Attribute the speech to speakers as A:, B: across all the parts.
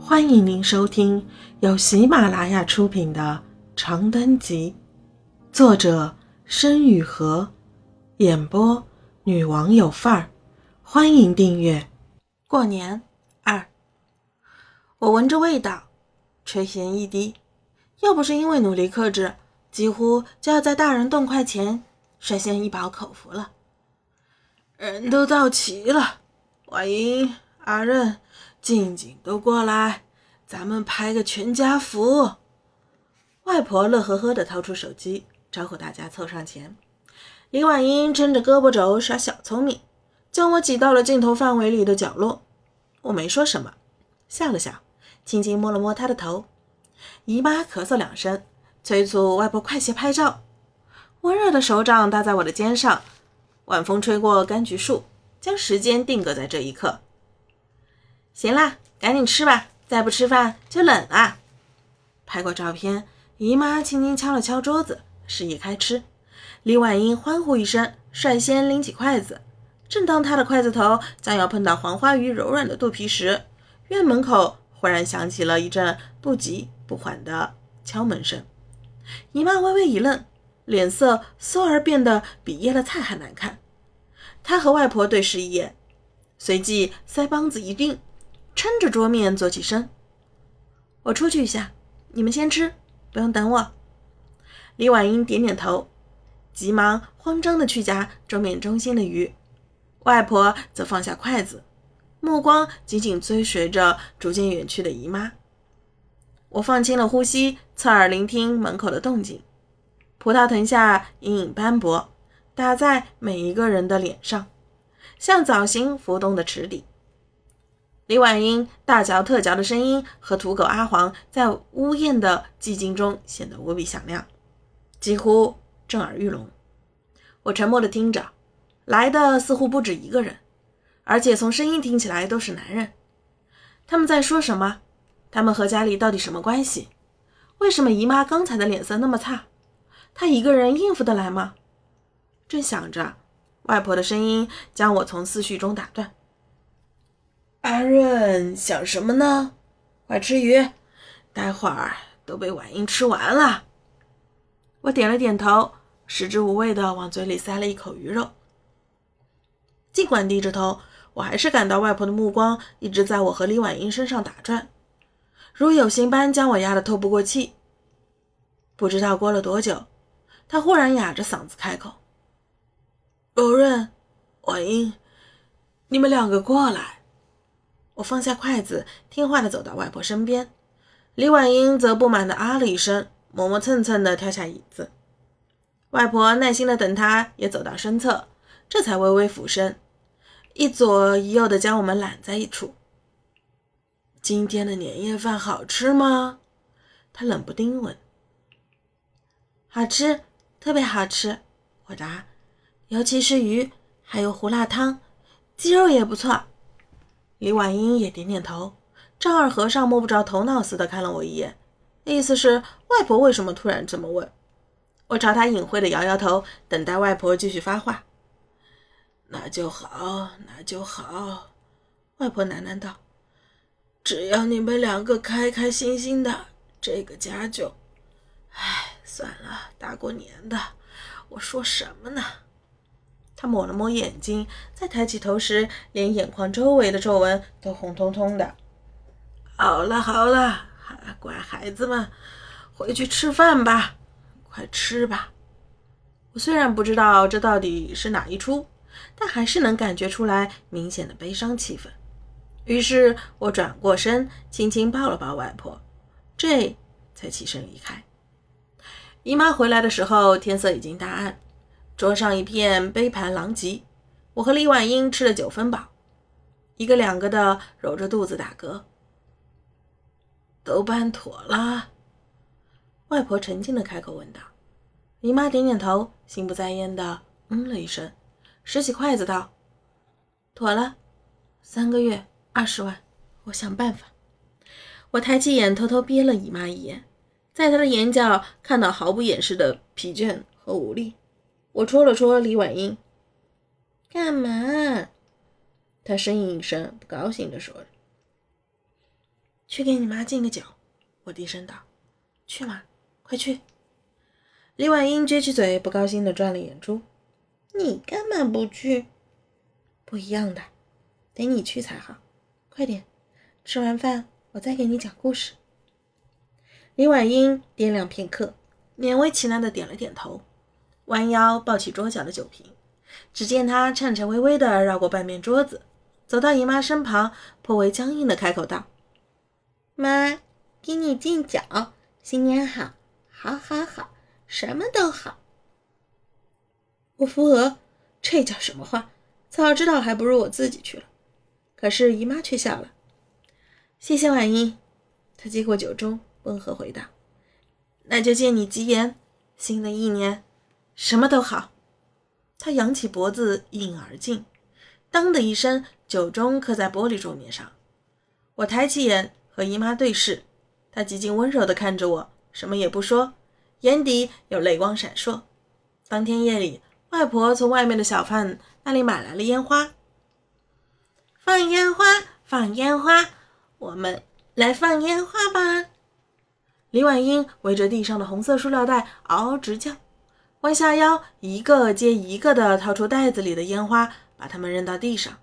A: 欢迎您收听由喜马拉雅出品的《长灯集》，作者申雨禾，演播女王有范儿。欢迎订阅。过年二，我闻着味道，垂涎欲滴。要不是因为努力克制，几乎就要在大人动筷前率先一饱口福了。人都到齐了，婉英、阿任。静静都过来，咱们拍个全家福。外婆乐呵呵地掏出手机，招呼大家凑上前。李婉英撑着胳膊肘耍小聪明，将我挤到了镜头范围里的角落。我没说什么，笑了笑，轻轻摸了摸她的头。姨妈咳嗽两声，催促外婆快些拍照。温热的手掌搭在我的肩上，晚风吹过柑橘树，将时间定格在这一刻。行啦，赶紧吃吧，再不吃饭就冷了。拍过照片，姨妈轻轻敲了敲桌子，示意开吃。李婉英欢呼一声，率先拎起筷子。正当她的筷子头将要碰到黄花鱼柔软的肚皮时，院门口忽然响起了一阵不急不缓的敲门声。姨妈微微一愣，脸色嗖而变得比腌了菜还难看。她和外婆对视一眼，随即腮帮子一定。撑着桌面坐起身，我出去一下，你们先吃，不用等我。李婉英点点头，急忙慌张的去夹桌面中心的鱼。外婆则放下筷子，目光紧紧追随着逐渐远去的姨妈。我放轻了呼吸，侧耳聆听门口的动静。葡萄藤下阴影斑驳，打在每一个人的脸上，像早行浮动的池底。李婉英大嚼特嚼的声音和土狗阿黄在呜咽的寂静中显得无比响亮，几乎震耳欲聋。我沉默地听着，来的似乎不止一个人，而且从声音听起来都是男人。他们在说什么？他们和家里到底什么关系？为什么姨妈刚才的脸色那么差？她一个人应付得来吗？正想着，外婆的声音将我从思绪中打断。阿润想什么呢？快吃鱼，待会儿都被婉英吃完了。我点了点头，食之无味的往嘴里塞了一口鱼肉。尽管低着头，我还是感到外婆的目光一直在我和李婉英身上打转，如有形般将我压得透不过气。不知道过了多久，她忽然哑着嗓子开口：“柔润，婉英，你们两个过来。”我放下筷子，听话地走到外婆身边。李婉英则不满地啊了一声，磨磨蹭蹭地跳下椅子。外婆耐心地等她也走到身侧，这才微微俯身，一左一右地将我们揽在一处。今天的年夜饭好吃吗？她冷不丁问。好吃，特别好吃。我答，尤其是鱼，还有胡辣汤，鸡肉也不错。李婉英也点点头，丈二和尚摸不着头脑似的看了我一眼，意思是外婆为什么突然这么问？我朝他隐晦的摇摇头，等待外婆继续发话。那就好，那就好。外婆喃喃道：“只要你们两个开开心心的，这个家就……哎，算了，大过年的，我说什么呢？”他抹了抹眼睛，再抬起头时，连眼眶周围的皱纹都红彤彤的。好了好了，乖孩子们，回去吃饭吧，快吃吧。我虽然不知道这到底是哪一出，但还是能感觉出来明显的悲伤气氛。于是我转过身，轻轻抱了抱外婆，这才起身离开。姨妈回来的时候，天色已经大暗。桌上一片杯盘狼藉，我和李婉英吃了九分饱，一个两个的揉着肚子打嗝。都办妥了，外婆沉静的开口问道。姨妈点点头，心不在焉的嗯了一声，拾起筷子道：“妥了，三个月二十万，我想办法。”我抬起眼，偷偷瞥了姨妈一眼，在她的眼角看到毫不掩饰的疲倦和无力。我戳了戳李婉英，干嘛？她呻吟一声，不高兴地说着：“去给你妈敬个酒。”我低声道：“去嘛，快去。”李婉英撅起嘴，不高兴地转了眼珠：“你干嘛不去？不一样的，得你去才好。快点，吃完饭我再给你讲故事。”李婉英掂量片刻，勉为其难地点了点头，弯腰抱起桌角的酒瓶。只见她颤颤巍巍地绕过半面桌子，走到姨妈身旁，颇为僵硬地开口道：“妈。”给你敬酒，新年好，好，好，好，什么都好。我扶额，这叫什么话？早知道还不如我自己去了。可是姨妈却笑了。谢谢婉英，她接过酒盅，温和回答：“那就借你吉言，新的一年什么都好。”他扬起脖子一饮而尽，当的一声，酒盅磕在玻璃桌面上。我抬起眼和姨妈对视。他极尽温柔地看着我，什么也不说，眼底有泪光闪烁。当天夜里，外婆从外面的小贩那里买来了烟花，放烟花，放烟花，我们来放烟花吧！李婉英围着地上的红色塑料袋嗷嗷直叫，弯下腰，一个接一个地掏出袋子里的烟花，把它们扔到地上。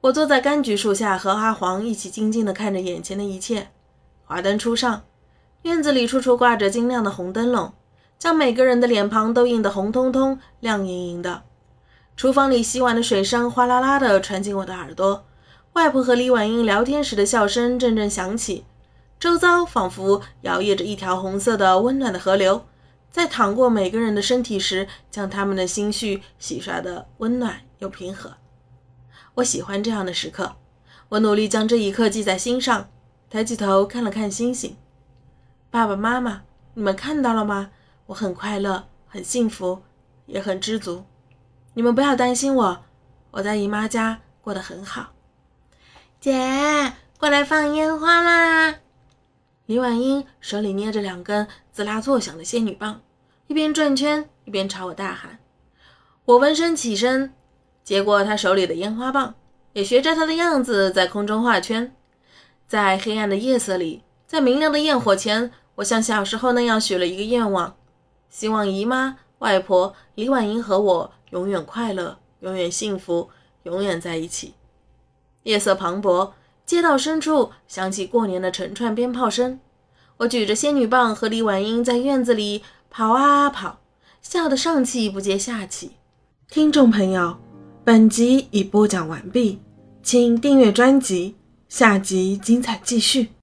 A: 我坐在柑橘树下，和阿黄一起静静地看着眼前的一切。华灯初上，院子里处处挂着晶亮的红灯笼，将每个人的脸庞都映得红彤彤、亮莹莹的。厨房里洗碗的水声哗啦啦地传进我的耳朵，外婆和李婉英聊天时的笑声阵阵响起，周遭仿佛摇曳着一条红色的温暖的河流，在淌过每个人的身体时，将他们的心绪洗刷得温暖又平和。我喜欢这样的时刻，我努力将这一刻记在心上。抬起头看了看星星，爸爸妈妈，你们看到了吗？我很快乐，很幸福，也很知足。你们不要担心我，我在姨妈家过得很好。姐，过来放烟花啦！李婉英手里捏着两根滋啦作响的仙女棒，一边转圈一边朝我大喊。我闻声起身，接过她手里的烟花棒，也学着她的样子在空中画圈。在黑暗的夜色里，在明亮的焰火前，我像小时候那样许了一个愿望，希望姨妈、外婆、李婉英和我永远快乐，永远幸福，永远在一起。夜色磅礴，街道深处响起过年的成串鞭炮声。我举着仙女棒和李婉英在院子里跑啊跑，笑得上气不接下气。听众朋友，本集已播讲完毕，请订阅专辑。下集精彩继续。